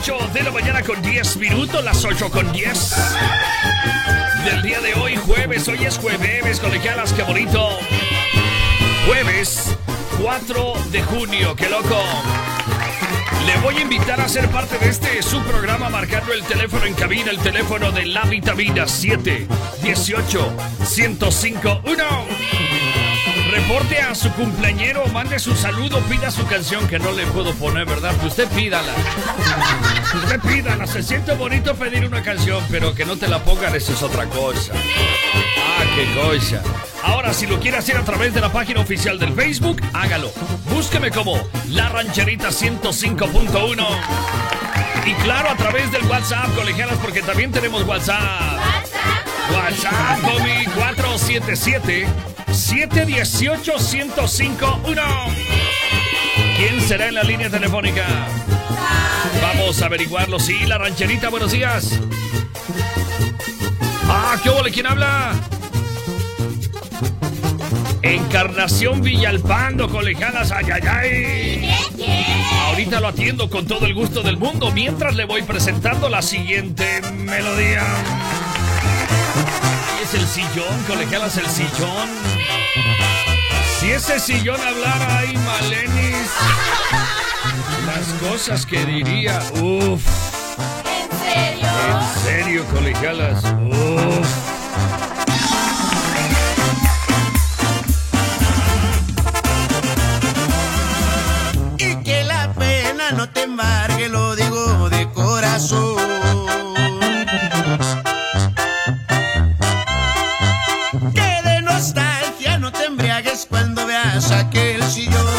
8 de la mañana con 10 minutos, las 8 con 10 del día de hoy, jueves. Hoy es jueves, colegialas, qué bonito. Jueves 4 de junio, qué loco. Le voy a invitar a ser parte de este su programa marcando el teléfono en cabina, el teléfono de la vitamina 7 18 105 1. Reporte a su cumpleañero, mande su saludo, pida su canción que no le puedo poner, ¿verdad? Pues usted pídala. Usted pídala. Se siente bonito pedir una canción, pero que no te la pongan, eso es otra cosa. Ah, qué cosa. Ahora, si lo quiere hacer a través de la página oficial del Facebook, hágalo. Búsqueme como La Rancherita 105.1. Y claro, a través del WhatsApp, colegialas, porque también tenemos WhatsApp. WhatsApp, Comi 477 718 1051. ¿Quién será en la línea telefónica? Vamos a averiguarlo. Sí, la rancherita, buenos días. Ah, ¿qué ole? ¿Quién habla? Encarnación Villalpando, colegialas, ay, ay, ay. Ahorita lo atiendo con todo el gusto del mundo mientras le voy presentando la siguiente melodía. Es el sillón, colegialas, el sillón. Si ese sillón hablara, ay, Malenis. Las cosas que diría, uff. ¿En serio? En serio, colegialas, uff. Y que la pena no te embargue, lo digo de corazón. Que de nostalgia no te embriagues cuando veas aquel sillón.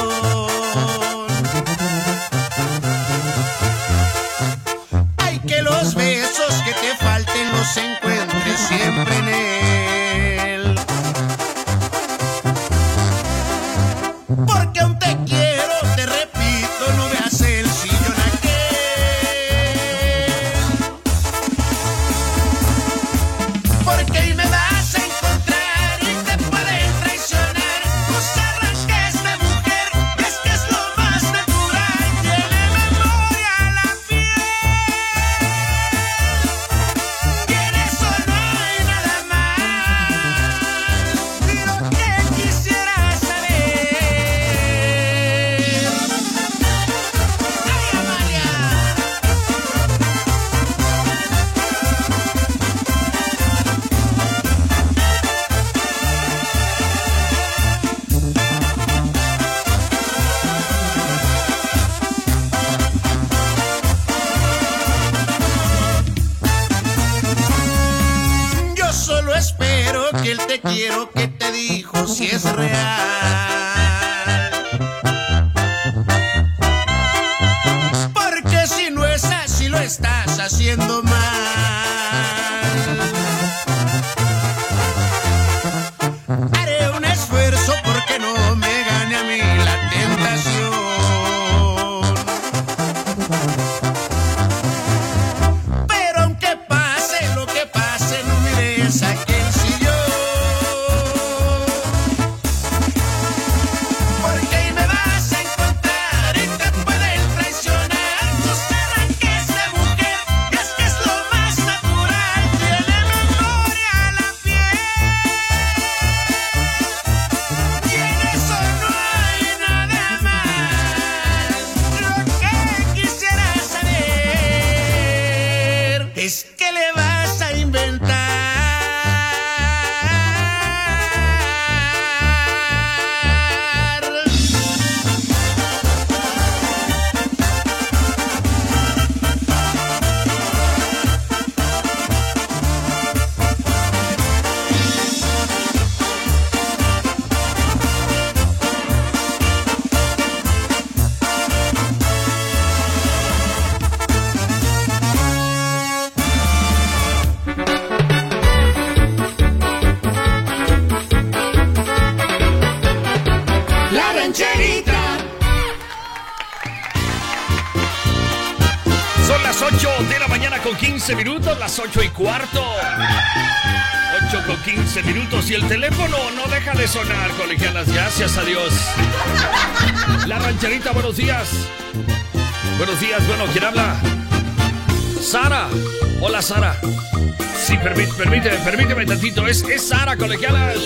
Sí, permíteme, permíteme tantito. Es, es Sara, colegialas.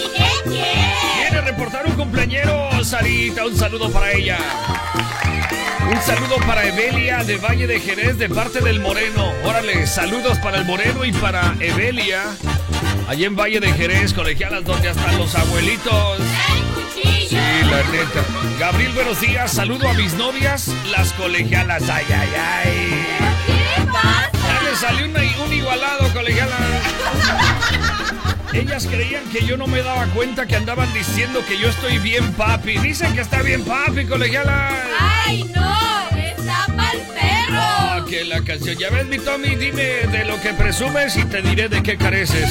¿Qué Quiere reportar un cumpleañero, Sarita. Un saludo para ella. Un saludo para Evelia de Valle de Jerez de parte del Moreno. Órale, saludos para el Moreno y para Evelia. Allí en Valle de Jerez, colegialas, donde están los abuelitos. Sí, la neta. Gabriel, buenos días. Saludo a mis novias, las colegialas. Ay, ay, ay. ¿Qué pasa? Ya me salió un igualado, colegialas. Ellas creían que yo no me daba cuenta que andaban diciendo que yo estoy bien, papi. Dicen que está bien, papi, colegialas. ¡Ay, no! ¡Está pa'l perro! Ah, que la canción. Ya ves, mi Tommy, dime de lo que presumes y te diré de qué careces.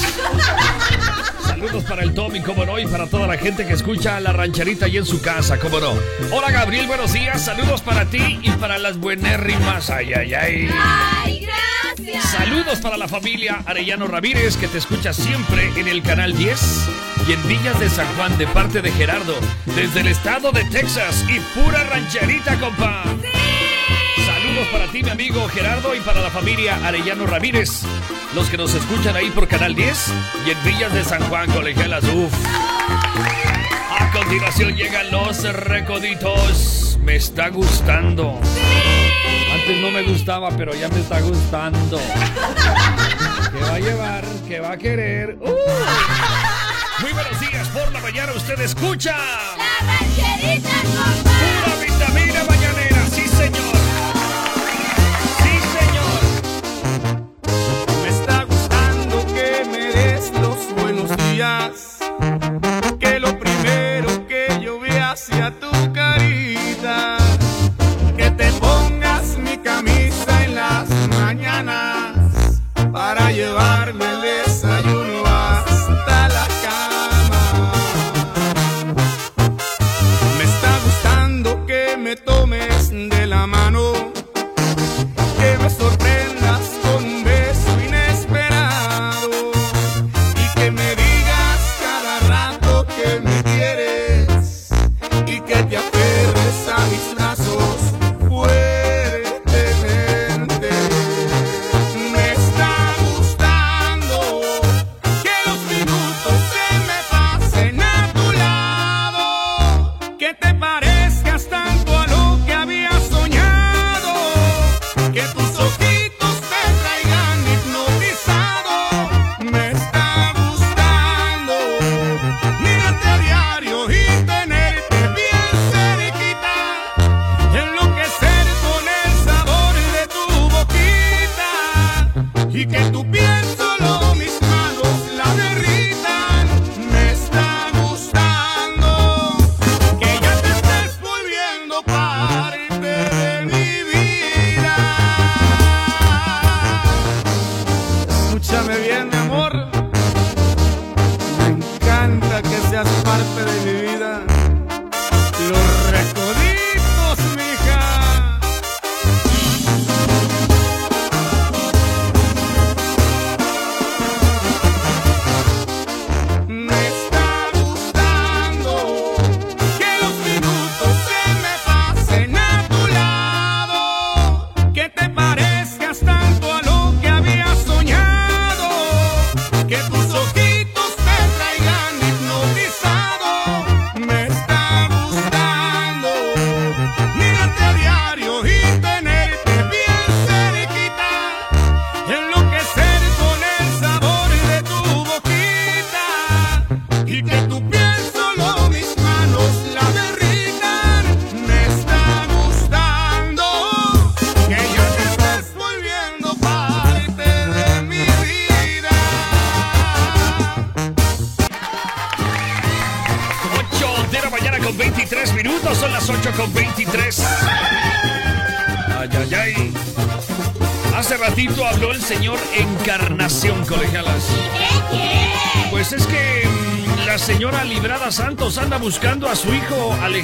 Saludos para el Tommy, como no, y para toda la gente que escucha la rancherita ahí en su casa, como no. Hola, Gabriel, buenos días. Saludos para ti y para las buenérrimas. Ay, ay, ay. ¡Ay, Saludos para la familia Arellano Ramírez, que te escucha siempre en el canal 10 y en Villas de San Juan, de parte de Gerardo, desde el estado de Texas y pura rancherita, compa. Saludos para ti, mi amigo Gerardo, y para la familia Arellano Ramírez, los que nos escuchan ahí por Canal 10 y en Villas de San Juan, colegialas. Uf. A continuación llegan los recoditos. Me está gustando. Antes no me gustaba, pero ya me está gustando. ¿Qué va a llevar? ¿Qué va a querer? ¡Uh! Muy buenos días por la mañana. Usted escucha. ¡La rancherita, compa! Pura vitamina mañanera. Sí, señor. Sí, señor. Me está gustando que me des los buenos días. Que lo primero que yo vea sea tu carita.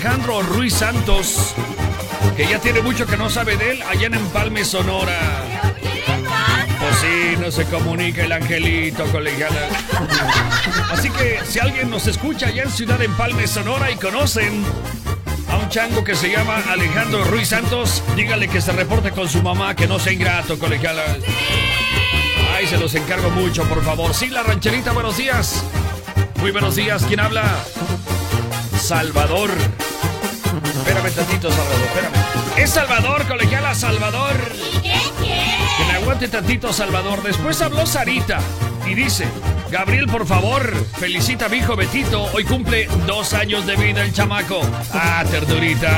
Alejandro Ruiz Santos, que ya tiene mucho que no sabe de él, allá en Empalme, Sonora. Pues sí, no se comunica el angelito, colegialas. Así que si alguien nos escucha allá en Ciudad Empalme, Sonora y conocen a un chango que se llama Alejandro Ruiz Santos, dígale que se reporte con su mamá, que no sea ingrato, colegialas. Ay, se los encargo mucho, por favor. Sí, la rancherita, buenos días. Muy buenos días, ¿quién habla? Salvador. Espérame tantito, Salvador, espérame. Es Salvador, colegiala, Salvador. ¿Y qué quiere? Que me aguante tantito, Salvador. Después habló Sarita y dice: Gabriel, por favor, felicita a mi hijo Betito. Hoy cumple dos años de vida el chamaco. Ah, ternurita.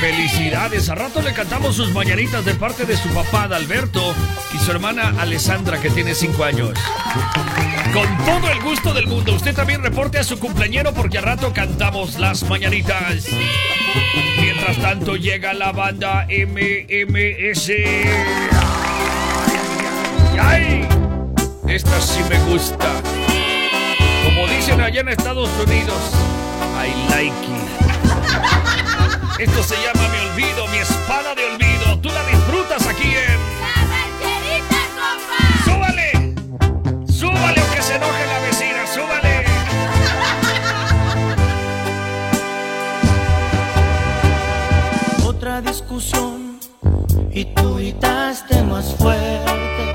¡Felicidades! Felicidades. A rato le cantamos sus mañanitas de parte de su papá, Adalberto, y su hermana Alessandra, que tiene cinco años. Con todo el gusto del mundo, usted también reporte a su cumpleañero porque a rato cantamos las mañanitas. Mientras tanto llega la banda MMS. ¡Ay! ay! Esta sí me gusta. Como dicen allá en Estados Unidos, I like it. Esto se llama Mi Olvido, mi espada de olvido. Tú la disfrutas aquí en... ¡La! ¡Súbale! ¡Súbale aunque se enoje la vecina! ¡Súbale! otra discusión y tú gritaste más fuerte.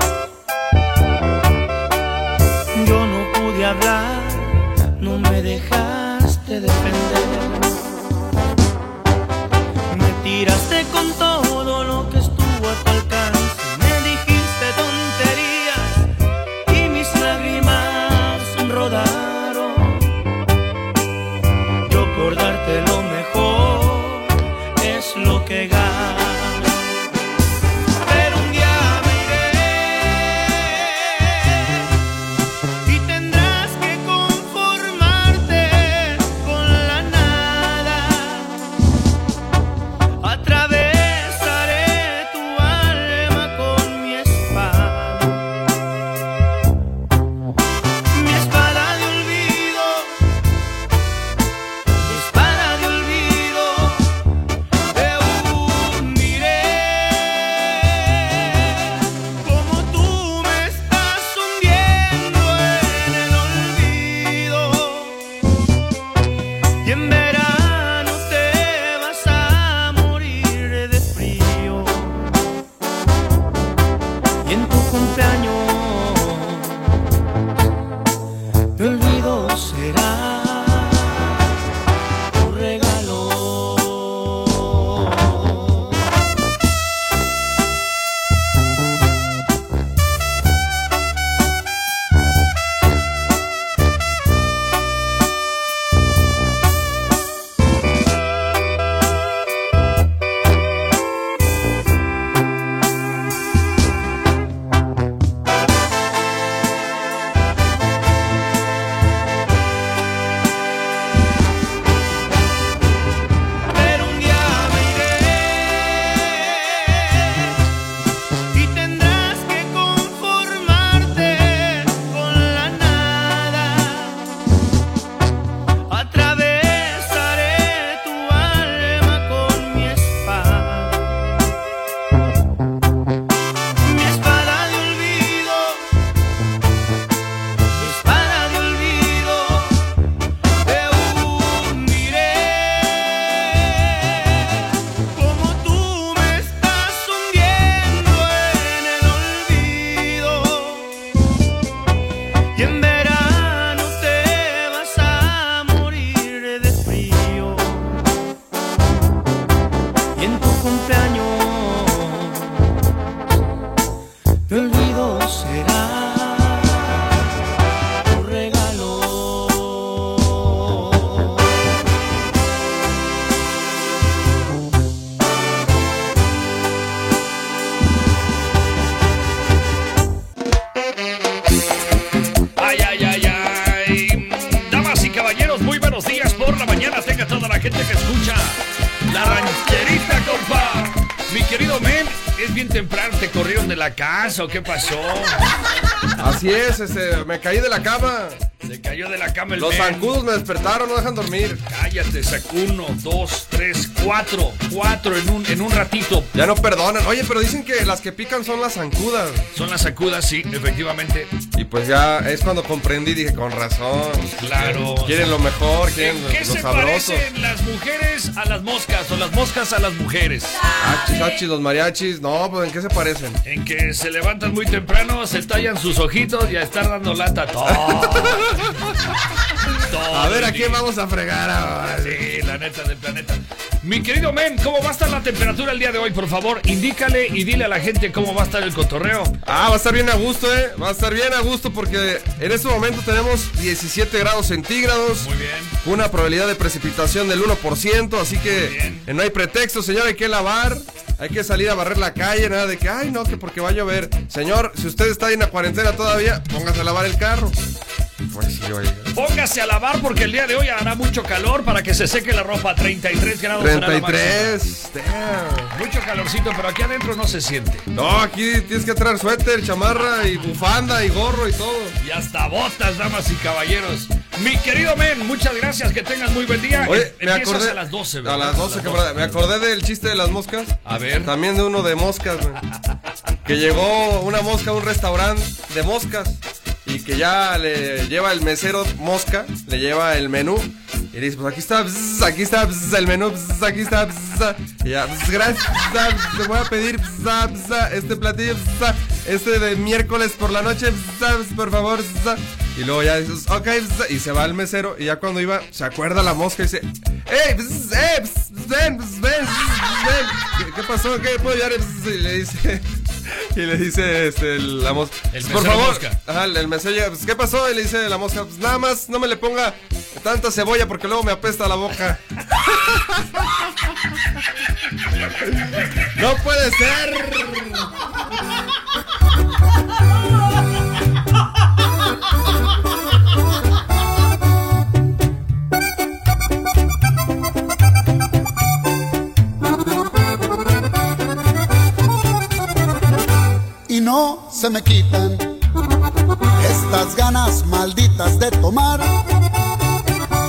Qué pasó? Así es, este, me caí de la cama. Se cayó de la cama el Los men. zancudos me despertaron, no dejan dormir. Cállate, sacó uno, dos, tres, cuatro. Cuatro en un, en un ratito. Ya no perdonan. Oye, pero dicen que las que pican son las zancudas. Son las sacudas, sí, efectivamente. Y pues ya es cuando comprendí, dije, con razón. Claro. Quieren lo mejor, quieren ¿En qué lo se sabroso. parecen las mujeres a las moscas o las moscas a las mujeres? Achis, achis, los mariachis. No, pues ¿en qué se parecen? En que se levantan muy temprano, se tallan sus ojitos y a estar dando lata todo. Todo A ver, ¿a quién vamos a fregar ahora? Sí, del planeta. Mi querido Men, ¿cómo va a estar la temperatura el día de hoy? Por favor, indícale y dile a la gente cómo va a estar el cotorreo. Ah, va a estar bien a gusto, ¿eh? Va a estar bien a gusto porque en este momento tenemos 17 grados centígrados. Muy bien. Una probabilidad de precipitación del 1%, así que eh, no hay pretexto, señor, hay que lavar, hay que salir a barrer la calle, nada de que, ay, no, que porque va a llover. Señor, si usted está en la cuarentena todavía, póngase a lavar el carro. Pues sí, oiga. Póngase a lavar porque el día de hoy hará mucho calor para que se seque la ropa. 33 grados. será la máxima. 33, damn. Mucho calorcito, pero aquí adentro no se siente. No, aquí tienes que traer suéter, chamarra y bufanda y gorro y todo. Y hasta botas, damas y caballeros. Mi querido Men, muchas gracias, que tengas muy buen día. Oye, Em- me acordé. a las 12, A ¿verdad? las 12, camarada. Me acordé del chiste de las moscas. A ver. También de uno de moscas, güey. Que llegó una mosca a un restaurante de moscas. Y que ya le lleva el mesero mosca, le lleva el menú. Y dice, pues aquí está, aquí está el menú, aquí está. Y ya, gracias, te voy a pedir este platillo, este de miércoles por la noche, por favor. Y luego ya dices, ok, y se va el mesero. Y ya cuando iba, se acuerda la mosca y dice, ¡Ey, bzz, bzz, ven, ven, ven! ¿Qué, pasó? ¿Qué puedo ayudar? Y le dice, y le dice este, el- la mosca, El por favor, mosca. Ajá, el el mesero llega, pues, ¿qué pasó? Y le dice la mosca, pues nada más, no me le ponga tanta cebolla porque luego me apesta la boca. ¡No puede ser! No se me quitan estas ganas malditas de tomar.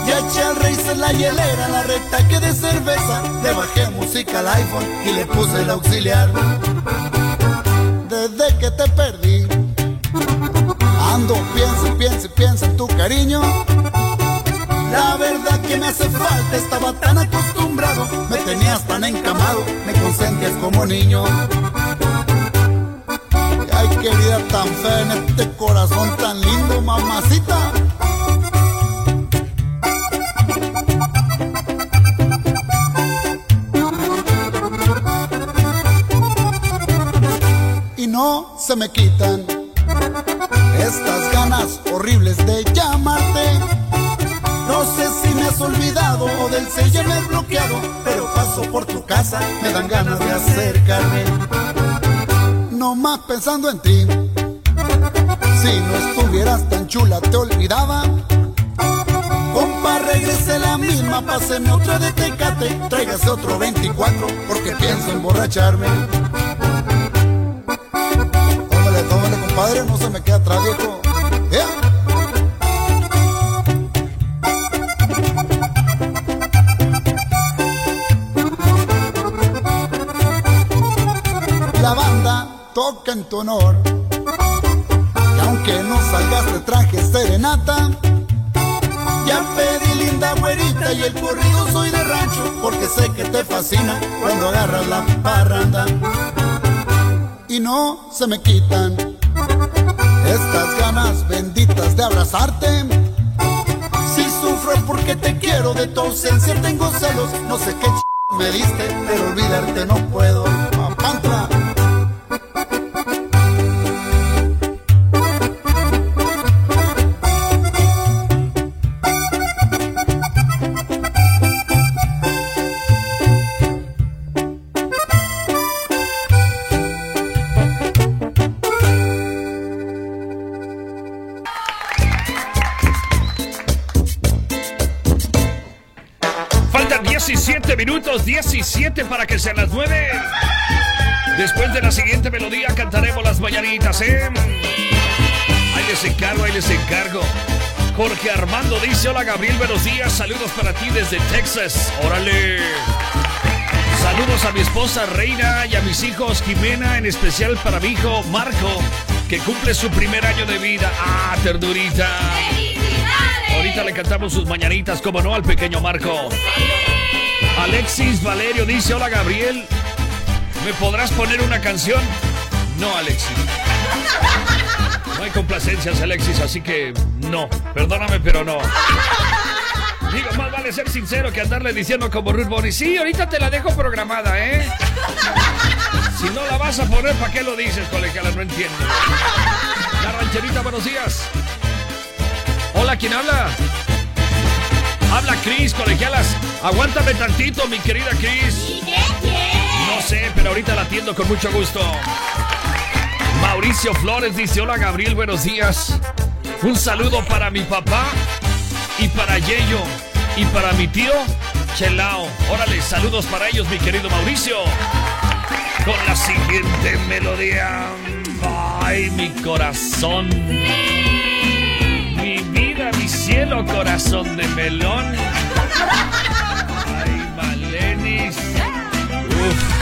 Ya eché al en la hielera, la recta que de cerveza, le bajé música al iPhone y le puse el auxiliar. Desde que te perdí, ando, piensa, y piensa en tu cariño. La verdad que me hace falta, estaba tan acostumbrado, me tenías tan encamado, me consentías como niño. Ay, querida, tan fea en este corazón tan lindo, mamacita. Y no se me quitan estas ganas horribles de llamarte. No sé si me has olvidado o del sello me has bloqueado, pero paso por tu casa, me dan ganas de acercarme no más pensando en ti. Si no estuvieras tan chula, te olvidaba. Compa, regrese la misma, páseme otra de tecate, tráigase otro 24, porque pienso emborracharme. Tómale, tómale, compadre, no se me queda atrás, viejo. ¡Ea! Toca en tu honor. Y aunque no salgas de traje serenata, ya pedí linda güerita y el corrido soy de rancho, porque sé que te fascina cuando agarras la parranda. Y no se me quitan estas ganas benditas de abrazarte. Si sufro porque te quiero, de tu ausencia tengo celos, no sé qué ch me diste, pero olvidarte no puedo. Jorge Armando dice, hola Gabriel, buenos días, saludos para ti desde Texas. Órale. Saludos a mi esposa Reina y a mis hijos Jimena, en especial para mi hijo Marco, que cumple su primer año de vida. Ah, ternurita. ¡Felicidades! Ahorita le cantamos sus mañanitas, como no, al pequeño Marco. Alexis Valerio dice, hola Gabriel, ¿me podrás poner una canción? No, Alexis. No hay complacencias, Alexis, así que no. Perdóname, pero no. Digo, más vale ser sincero que andarle diciendo como Ruth Bonnie. Sí, ahorita te la dejo programada, ¿eh? Si no la vas a poner, ¿para qué lo dices, colegiala? No entiendo. La rancherita, buenos días. Hola, ¿quién habla? Habla Cris, colegialas. Aguántame tantito, mi querida Cris. ¿Y qué quieres? No sé, pero ahorita la atiendo con mucho gusto. Mauricio Flores dice, hola Gabriel, buenos días. Un saludo para mi papá y para Yeyo y para mi tío Chelao. Órale, saludos para ellos, mi querido Mauricio. Con la siguiente melodía. Ay, mi corazón. Mi vida, mi cielo, corazón de melón. Ay, Malenis. Uf.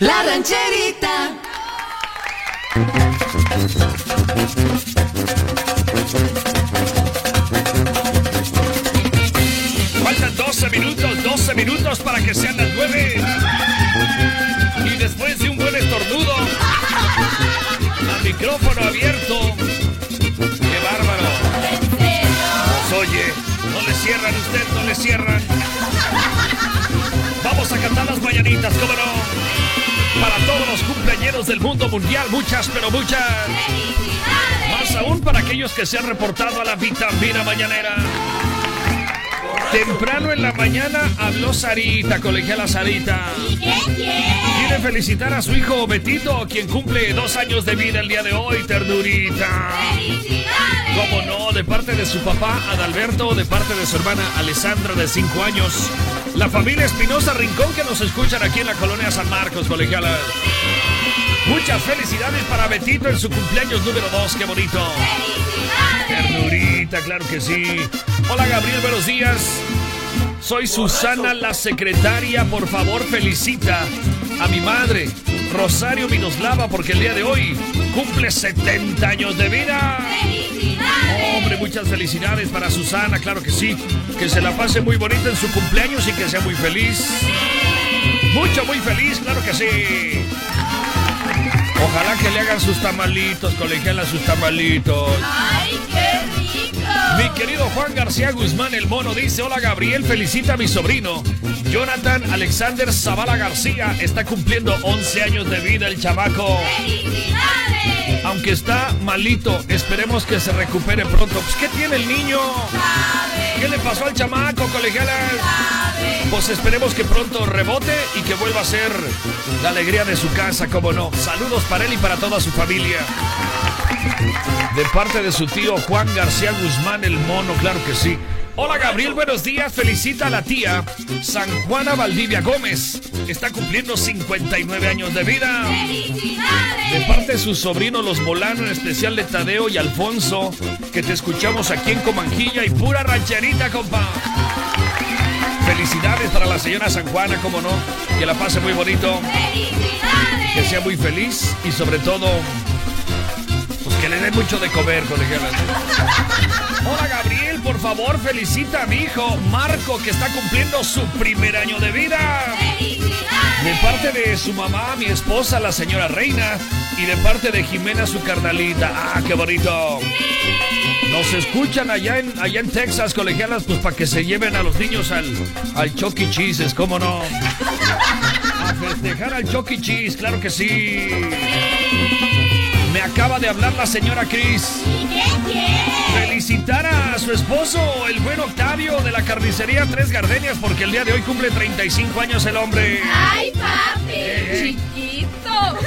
La rancherita. Faltan 12 minutos, 12 minutos para que sean las 9. Y después de un buen estornudo, a micrófono abierto. ¡Qué bárbaro! Pues oye, no le cierran usted, no le cierran. Vamos a cantar las mañanitas, ¿cómo no? Para todos los cumpleañeros del mundo mundial, muchas, pero muchas. ¡Felicidades! Más aún para aquellos que se han reportado a la vitamina mañanera. Temprano en la mañana habló Sarita, colegiala Sarita. ¿Y qué quiere? Felicitar a su hijo Betito, quien cumple dos años de vida el día de hoy, ternurita. ¡Felicidades! ¿Cómo no? De parte de su papá Adalberto, de parte de su hermana Alessandra de 5 años. La familia Espinosa Rincón que nos escuchan aquí en la colonia San Marcos, colegialas. Muchas felicidades para Betito en su cumpleaños número 2, qué bonito. Ternurita, claro que sí. Hola Gabriel, buenos días. Soy Susana la secretaria, por favor felicita a mi madre, Rosario Minoslava, porque el día de hoy cumple 70 años de vida. Hombre, muchas felicidades para Susana, claro que sí. Que se la pase muy bonita en su cumpleaños y que sea muy feliz. Mucho, muy feliz, claro que sí. Ojalá que le hagan sus tamalitos, colegialas sus tamalitos. ¡Ay, qué rico! Mi querido Juan García Guzmán el Mono dice, hola Gabriel, felicita a mi sobrino. Jonathan Alexander Zavala García está cumpliendo 11 años de vida el chamaco. ¡Felicidades! Aunque está malito, esperemos que se recupere pronto. Pues, ¿qué tiene el niño? ¡Sabe! ¿Qué le pasó al chamaco, colegialas? ¡Sabe! Pues esperemos que pronto rebote y que vuelva a ser la alegría de su casa, como no. Saludos para él y para toda su familia. De parte de su tío Juan García Guzmán el Mono, claro que sí. Hola Gabriel, buenos días. Felicita a la tía San Juana Valdivia Gómez. Está cumpliendo 59 años de vida. De ¡Felicidades! parte de sus sobrinos los Molano, en especial de Tadeo y Alfonso, que te escuchamos aquí en Comanjilla y pura rancherita, compa. Felicidades para la señora San Juana, como no, que la pase muy bonito, que ¡Felicidades! sea muy feliz y sobre todo, pues que le dé mucho de comer, colegialas. Hola Gabriel, por favor felicita a mi hijo Marco, que está cumpliendo su primer año de vida. De ¡Felicidades! parte de su mamá, mi esposa, la señora Reina, y de parte de Jimena, su carnalita. ¡Ah, qué bonito! Nos escuchan allá en, allá en Texas, colegialas, pues para que se lleven a los niños al, al Chucky Cheese, ¿cómo no? A festejar al Chucky Cheese, claro que sí. Me acaba de hablar la señora Cris. Felicitar su esposo, el buen Octavio de la carnicería Tres Gardenias, porque el día de hoy cumple 35 años el hombre. ¡Ay, papi! Eh. ¡Chiquito!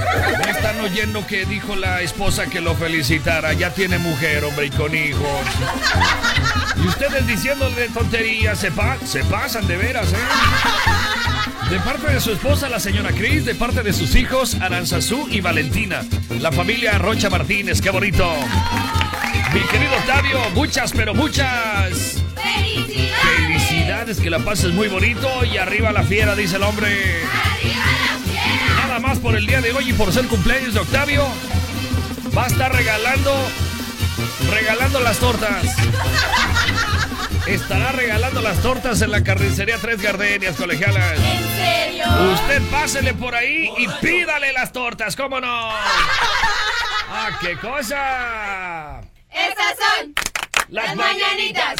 Ya están oyendo que dijo la esposa que lo felicitara. Ya tiene mujer, hombre, y con hijos. Y ustedes diciéndole tonterías, se, pa- se pasan de veras, ¿eh? De parte de su esposa, la señora Cris, de parte de sus hijos, Aranzazú y Valentina. La familia Rocha Martínez, qué bonito. Mi querido Octavio, muchas, pero muchas. ¡Felicidades! Felicidades, que la pases muy bonito y arriba la fiera, dice el hombre. ¡Arriba la fiera! Nada más por el día de hoy y por ser cumpleaños de Octavio, va a estar regalando, regalando las tortas. Estará regalando las tortas en la carnicería Tres Gardenias, colegialas. ¿En serio? Usted pásele por ahí y pídale las tortas, ¿cómo no? ¡Ah, qué cosa! Estas son las mañanitas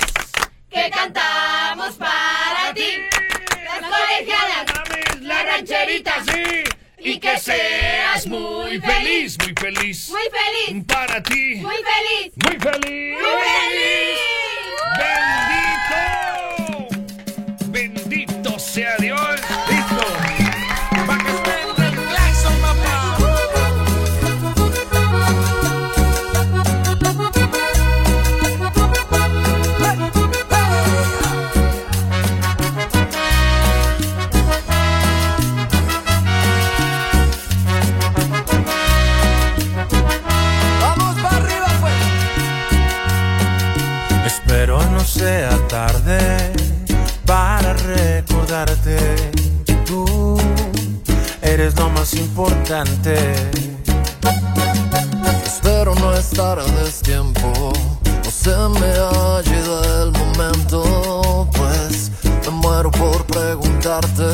que cantamos para ti. Las colegialas, la rancherita, sí. Y que seas muy feliz, muy feliz. Muy feliz, Para ti. muy feliz, Muy feliz. muy feliz. Bendito. Bendito sea Dios. Sea tarde para recordarte que tú eres lo más importante. Espero no estar a destiempo, no se me ha llegado el momento, pues me muero por preguntarte.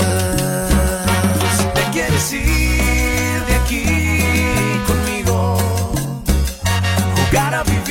¿Te quieres ir de aquí conmigo? Jugar a vivir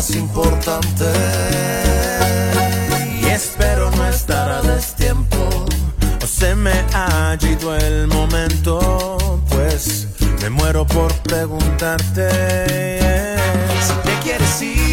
más importante. Y espero no estar a destiempo o se me ha ido el momento, pues me muero por preguntarte si te quieres ir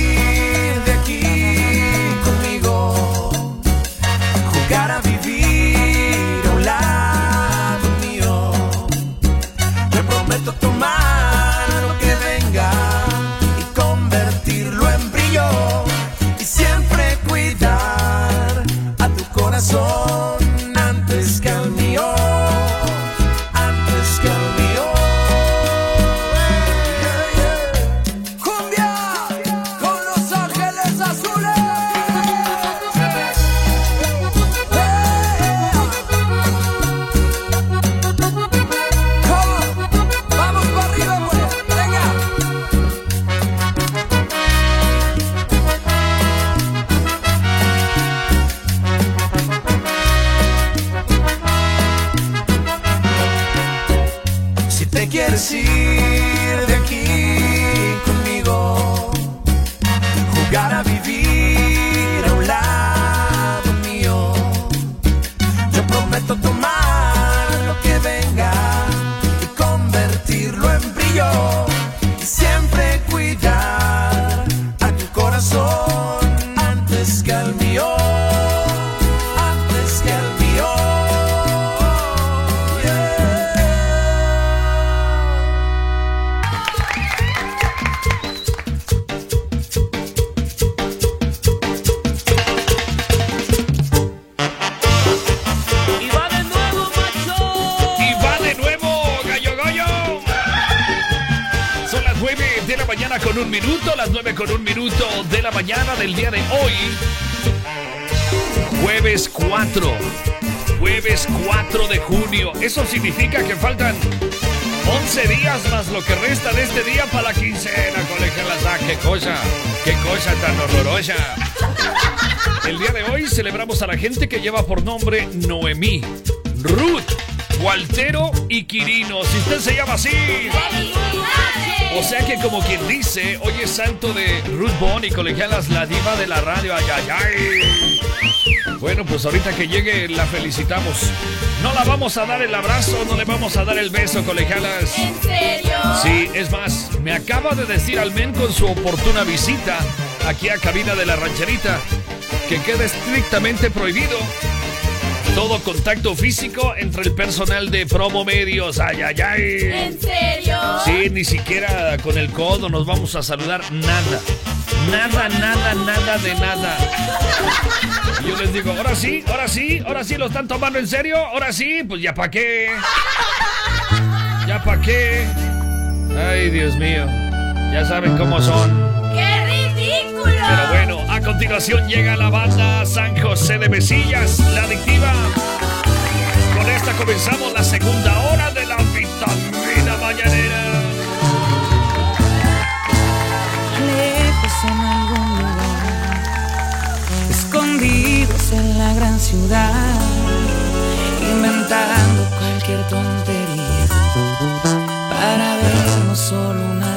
significa que faltan 11 días más lo que resta de este día para la quincena, colegialas. Ah, qué cosa, qué cosa tan horrorosa. El día de hoy celebramos a la gente que lleva por nombre Noemí, Ruth, Waltero y Quirino. Si usted se llama así. O sea que como quien dice, hoy es santo de Ruth Bond y colegialas, la diva de la radio. Ay, ay, ay. Bueno, pues ahorita que llegue la felicitamos. No la vamos a dar el abrazo, no le vamos a dar el beso, colegialas. ¿En serio? Sí, es más, me acaba de decir al men con su oportuna visita aquí a cabina de la rancherita que queda estrictamente prohibido todo contacto físico entre el personal de promo medios. Ay, ay, ay. ¿En serio? Sí, ni siquiera con el codo nos vamos a saludar, nada. Nada, nada, nada de nada. Y yo les digo, ahora sí, ahora sí, ahora sí, lo están tomando en serio, ahora sí, pues ya pa' qué. Ya pa' qué. Ay, Dios mío. Ya saben cómo son. ¡Qué! Pero bueno, a continuación llega la banda San José de Mesillas, la adictiva. Con esta comenzamos la segunda hora de la vitamina mañanera. lejos en algún lugar, escondidos en la gran ciudad, inventando cualquier tontería para vernos solo una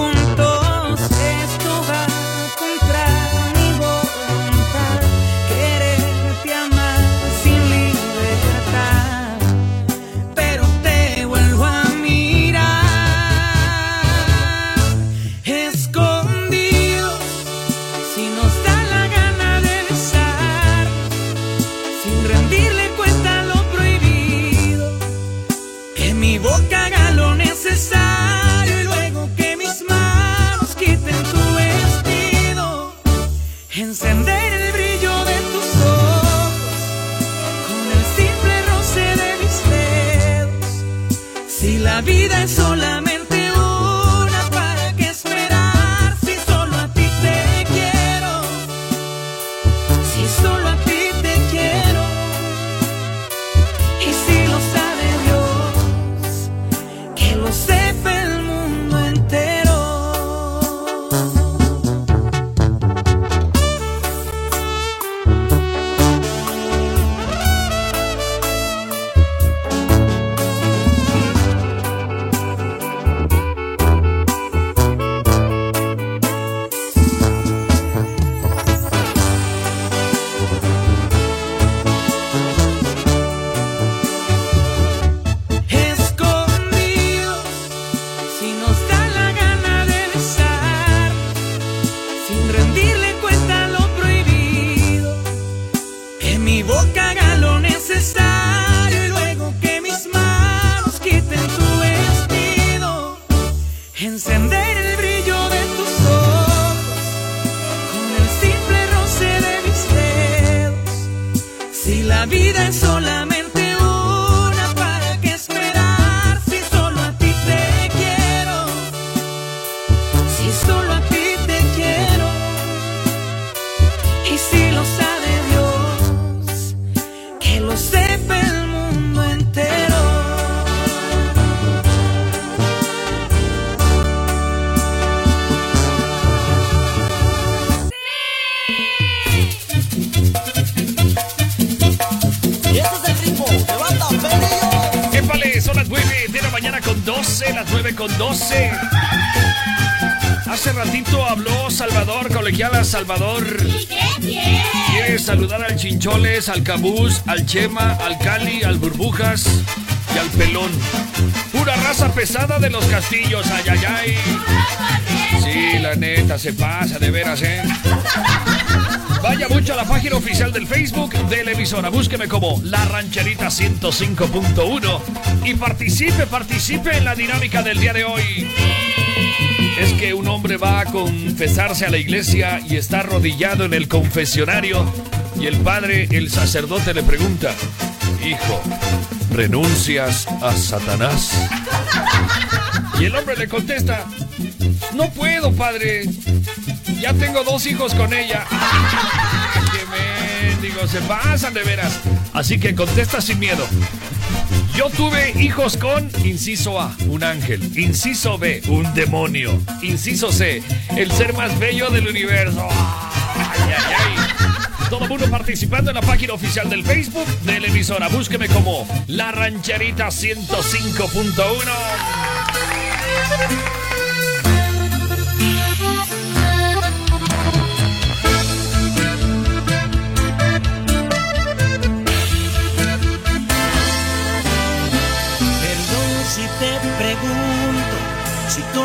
Lo sepa el mundo entero. Y este es el ritmo, levanta Pedrillo. Épale, son las 9 de la mañana con 12, las 9 con 12. Hace ratito habló Salvador, colegiala Salvador. Quiere saludar al Chincholes, al Cabús, al Chema, al Cali, al Burbujas y al Pelón. Pura raza pesada de los castillos, ay, ay, ay. Sí, la neta, se pasa de veras, ¿eh? Vaya mucho a la página oficial del Facebook de la emisora. Búsqueme como La Rancherita 105.1 y participe, participe en la dinámica del día de hoy. Es que un hombre va a confesarse a la iglesia y está arrodillado en el confesionario y el padre, el sacerdote, le pregunta, Hijo, ¿renuncias a Satanás? Y el hombre le contesta, No puedo, padre. Ya tengo dos hijos con ella. ¡Qué mendigos! Se pasan de veras. Así que contesta sin miedo. Yo tuve hijos con, inciso A, un ángel. Inciso B, un demonio. Inciso C, el ser más bello del universo. Ay, ay. Todo el mundo participando en la página oficial del Facebook de la emisora. Búsqueme como La Rancherita 105.1.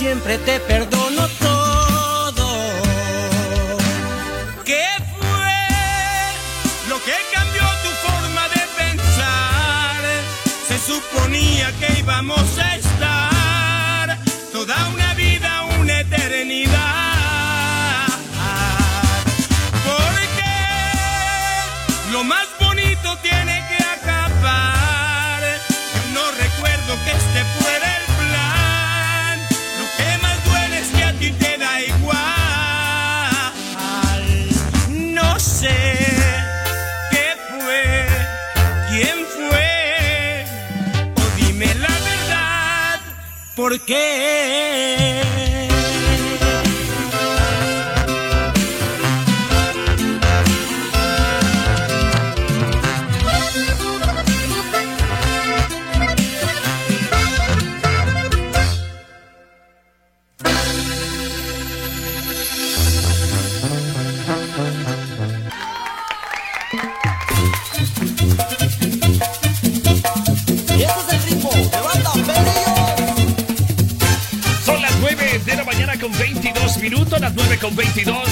Siempre te perdono. ¿Por qué? 22 minutos, las 9 con 22.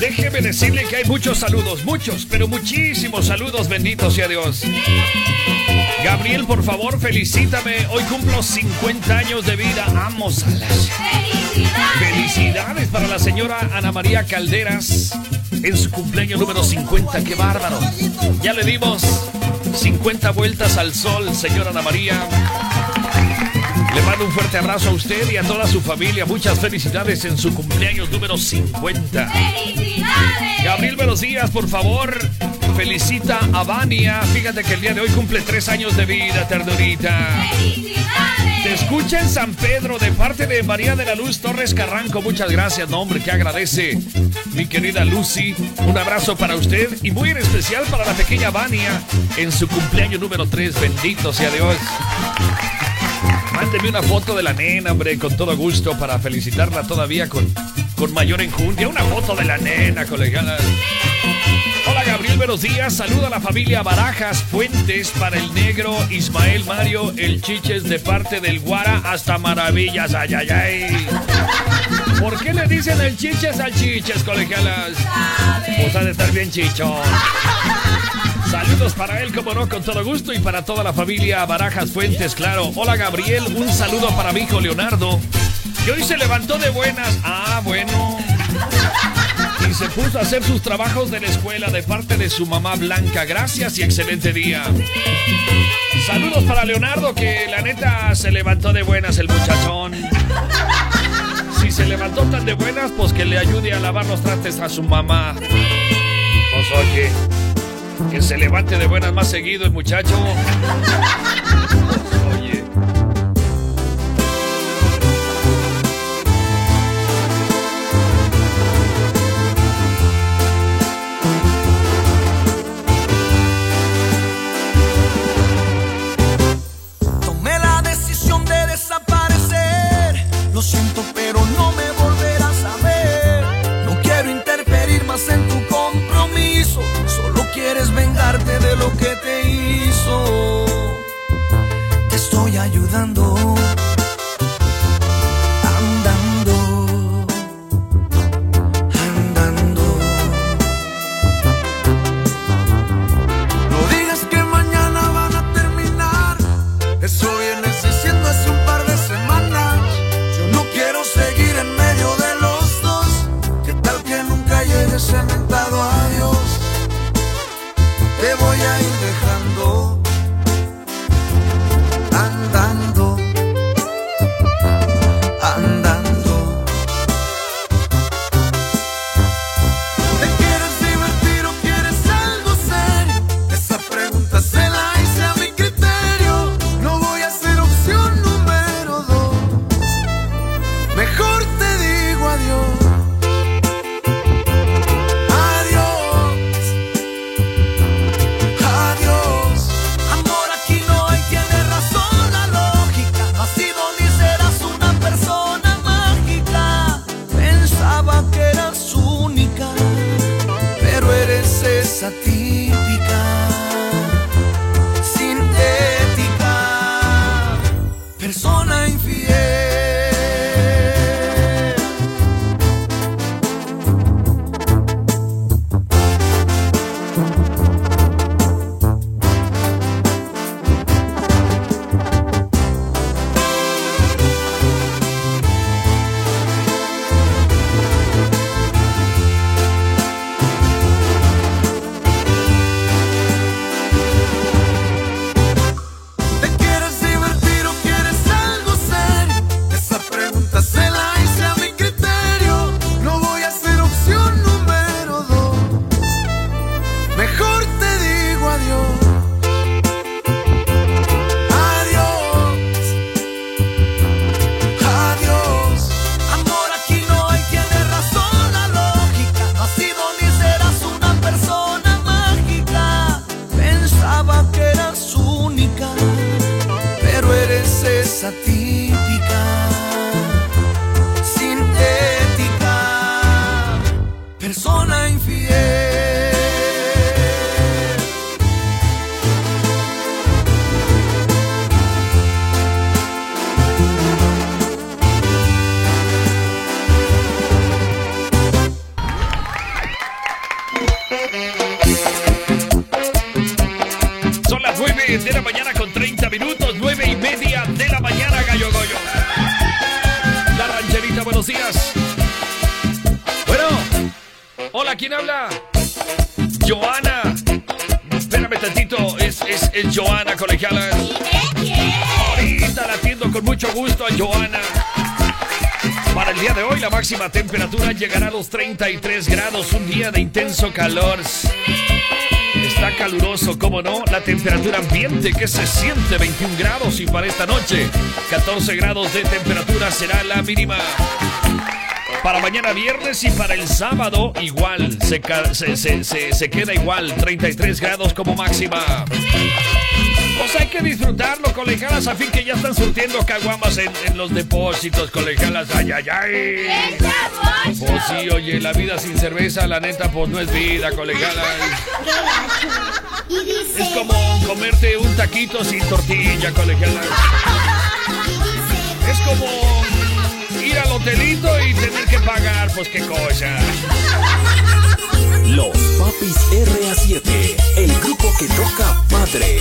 Déjeme decirle que hay muchos saludos, muchos, pero muchísimos saludos, bendito sea Dios. Gabriel, por favor, felicítame. Hoy cumplo 50 años de vida. Amos a las. Felicidades para la señora Ana María Calderas en su cumpleaños número 50. ¡Qué bárbaro! Ya le dimos 50 vueltas al sol, señora Ana María. Le mando un fuerte abrazo a usted y a toda su familia. Muchas felicidades en su cumpleaños número 50. ¡Felicidades! Gabriel, buenos días, por favor. Felicita a Vania. Fíjate que el día de hoy cumple tres años de vida, ternurita. ¡Felicidades! Te escucha en San Pedro de parte de María de la Luz Torres Carranco. Muchas gracias, no, hombre, que agradece. Mi querida Lucy, un abrazo para usted y muy en especial para la pequeña Vania en su cumpleaños número 3. Bendito sea Dios. Mándeme una foto de la nena, hombre, con todo gusto para felicitarla todavía con, con mayor enjundia. Una foto de la nena, colegialas. Hola Gabriel, buenos días. Saluda a la familia Barajas Fuentes para el negro Ismael Mario, el chiches de parte del Guara hasta Maravillas. Ay, ay, ay. ¿Por qué le dicen el chiches al chiches, colegialas? Pues ha de estar bien chicho. Saludos para él, como no, con todo gusto y para toda la familia Barajas Fuentes, claro. Hola Gabriel, un saludo para mi hijo Leonardo, que hoy se levantó de buenas. Ah, bueno. Y se puso a hacer sus trabajos de la escuela de parte de su mamá Blanca. Gracias y excelente día. Saludos para Leonardo, que la neta se levantó de buenas el muchachón. Si se levantó tan de buenas, pues que le ayude a lavar los trastes a su mamá. Pues oye, que se levante de buenas más seguido el muchacho. Oye. Lo que te hizo. Te estoy ayudando. máxima temperatura llegará a los 33 grados, un día de intenso calor. Está caluroso, como no, la temperatura ambiente que se siente 21 grados y para esta noche 14 grados de temperatura será la mínima. Para mañana viernes y para el sábado igual, se, se queda igual, 33 grados como máxima. Pues hay que disfrutarlo, colegialas, a fin que ya están surtiendo caguamas en, los depósitos, colegialas. Ay, ay, ay. Pues sí, oye, la vida sin cerveza, la neta, pues no es vida, colegialas. Es como comerte un taquito sin tortilla, colegialas. Es como ir al hotelito y tener que pagar, pues qué cosa. Los Papis RA7, el grupo que toca padre.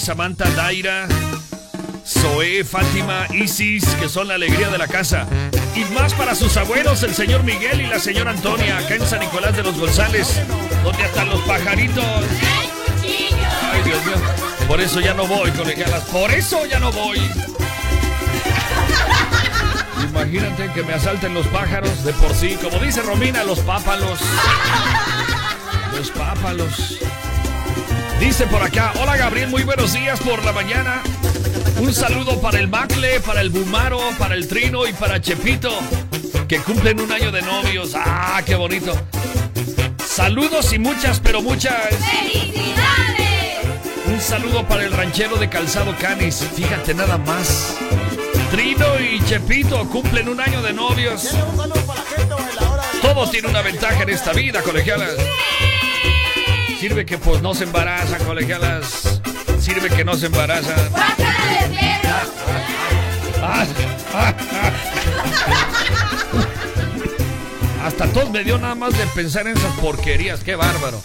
Samantha Daira, Zoe, Fátima, Isis, que son la alegría de la casa. Y más para sus abuelos, el señor Miguel y la señora Antonia, acá en San Nicolás de los González, donde están los pajaritos. Ay, Dios mío. Por eso ya no voy, colegialas. Por eso ya no voy. Imagínate que me asalten los pájaros de por sí. Como dice Romina, los pápalos. Los pápalos. Dice por acá, hola Gabriel, muy buenos días por la mañana. Un saludo para el Macle, para el Bumaro, para el Trino y para Chepito, que cumplen un año de novios. Ah, qué bonito. Saludos y muchas, pero muchas. ¡Felicidades! Un saludo para el ranchero de Calzado Canis. Fíjate nada más. Trino y Chepito cumplen un año de novios. Todo tiene una ventaja en esta vida, colegialas. Sirve que pues no se embaraza, colegialas. Sirve que no se embaraza. ¡Guácala de perro! Ah. Hasta tos me dio nada más de pensar en esas porquerías. ¡Qué bárbaro!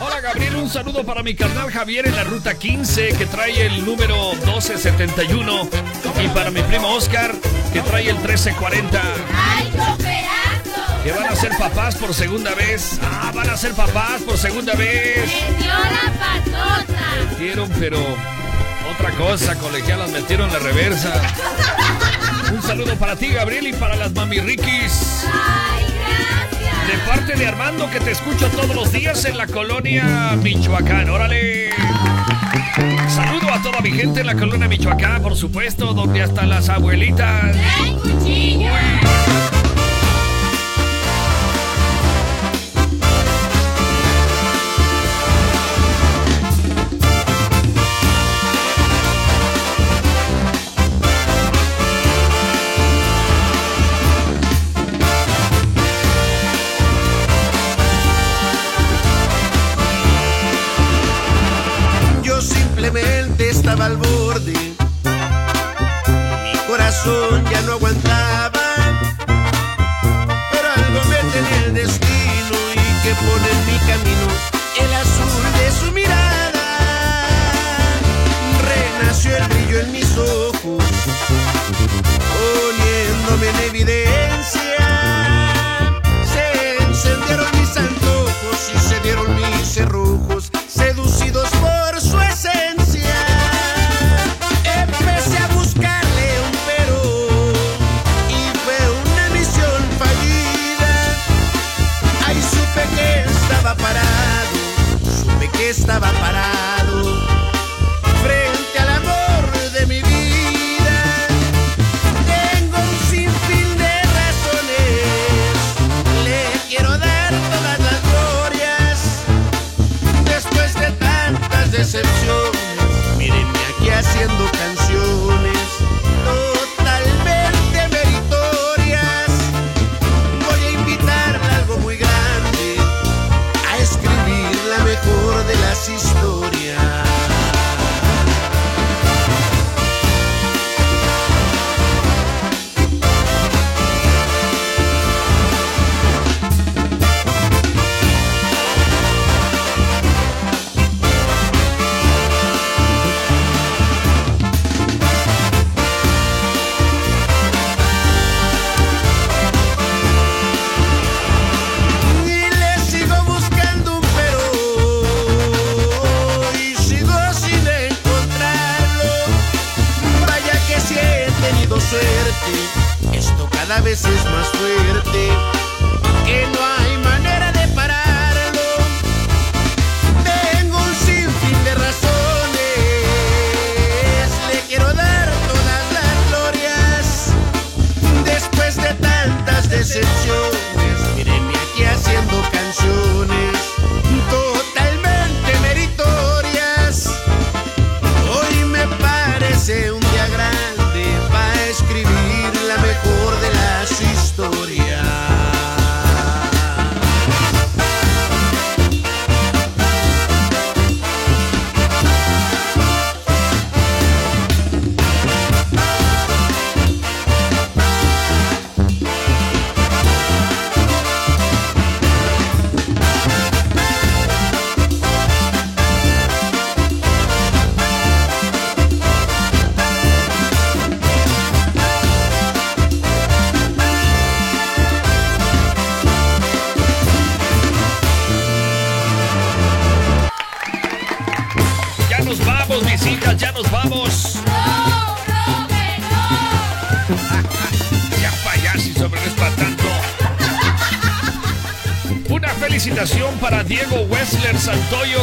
Hola Gabriel, un saludo para mi carnal Javier en la ruta 15 que trae el número 1271 y para mi primo Oscar que trae el 1340 ¡Ay, choperazo! Que van a ser papás por segunda vez. Ah, van a ser papás por segunda vez. ¡Metió la patota! Metieron, pero otra cosa, colegialas metieron la reversa. Un saludo para ti Gabriel y para las mami Rikis. ¡Ay, gracias! De parte de Armando que te escucho todos los días en la colonia Michoacán. Órale. Saludo a toda mi gente en la colonia Michoacán, por supuesto, donde hasta las abuelitas. ¡Ay, cuchillo! Simplemente estaba al borde.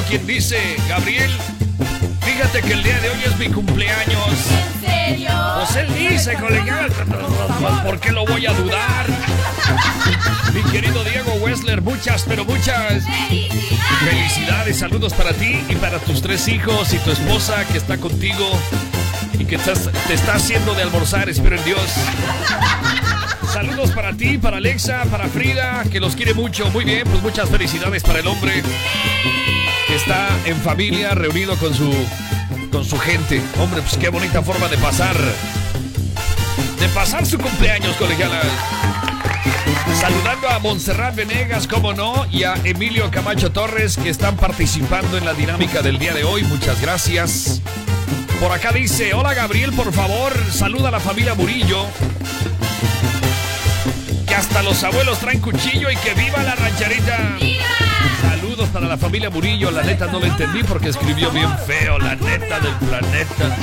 Quien dice, Gabriel, fíjate que el día de hoy es mi cumpleaños. ¿En serio? Pues él dice, colegial, pues, ¿por qué lo voy a dudar? Mi querido Diego Wessler, muchas, pero muchas felicidades, saludos para ti y para tus tres hijos y tu esposa que está contigo y que te está haciendo de almorzar, espero en Dios. Saludos para ti, para Alexa, para Frida, que los quiere mucho. Muy bien, pues muchas felicidades para el hombre está en familia, reunido con su, con su gente. Hombre, pues qué bonita forma de pasar. De pasar su cumpleaños, colegiala. Saludando a Montserrat Venegas, como no, y a Emilio Camacho Torres, que están participando en la dinámica del día de hoy. Muchas gracias. Por acá dice, hola Gabriel, por favor, saluda a la familia Murillo. Que hasta los abuelos traen cuchillo y que viva la rancherita. Saludos para la familia Murillo. La neta no lo entendí porque escribió bien feo, la neta del planeta.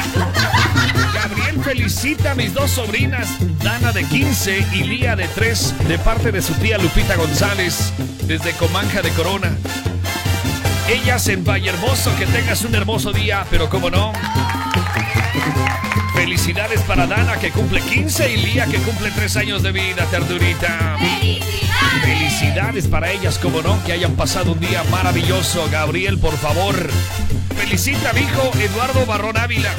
Gabriel felicita a mis dos sobrinas, Dana de 15 y Lía de 3, de parte de su tía Lupita González, desde Comanja de Corona. Ellas en Valle Hermoso, que tengas un hermoso día, pero como no. Felicidades para Dana que cumple 15 y Lía que cumple 3 años de vida, ternurita. Felicidades para ellas, como no, que hayan pasado un día maravilloso. Gabriel, por favor, felicita a mi hijo Eduardo Barrón Ávila.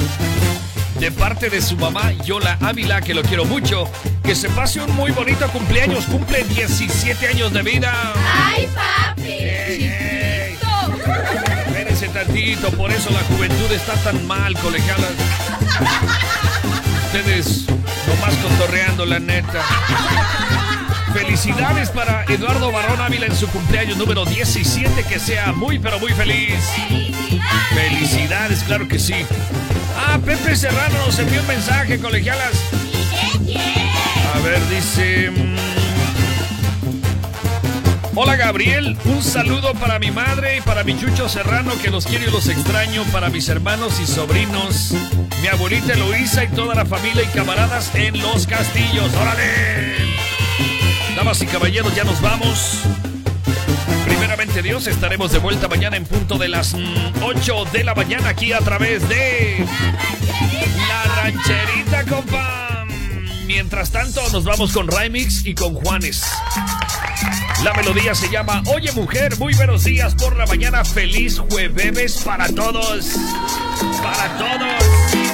De parte de su mamá Yola Ávila, que lo quiero mucho. Que se pase un muy bonito cumpleaños. Cumple 17 años de vida. ¡Ay, papi! Tantito, por eso la juventud está tan mal, colegialas. Ustedes nomás cotorreando, la neta. Felicidades para Eduardo Barrón Ávila en su cumpleaños número 17. Que sea muy, pero muy feliz. Felicidades, claro que sí. Ah, Pepe Serrano nos envió un mensaje, colegialas. A ver, dice. Mm, Hola Gabriel, un saludo para mi madre y para mi Chucho Serrano que los quiero y los extraño, para mis hermanos y sobrinos, mi abuelita Eloísa y toda la familia y camaradas en Los Castillos. ¡Órale! Damas y caballeros, ya nos vamos. Primeramente Dios, estaremos de vuelta mañana en punto de las mm, 8 de la mañana aquí a través de La Rancherita, compa. Mientras tanto, nos vamos con Remix y con Juanes. La melodía se llama Oye Mujer, muy buenos días por la mañana, feliz jueves para todos. Para todos.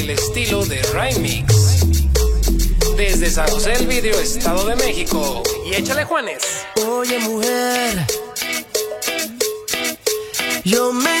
El estilo de Remix. Desde San José del Video, Estado de México. Y échale Juanes. Oye mujer, yo me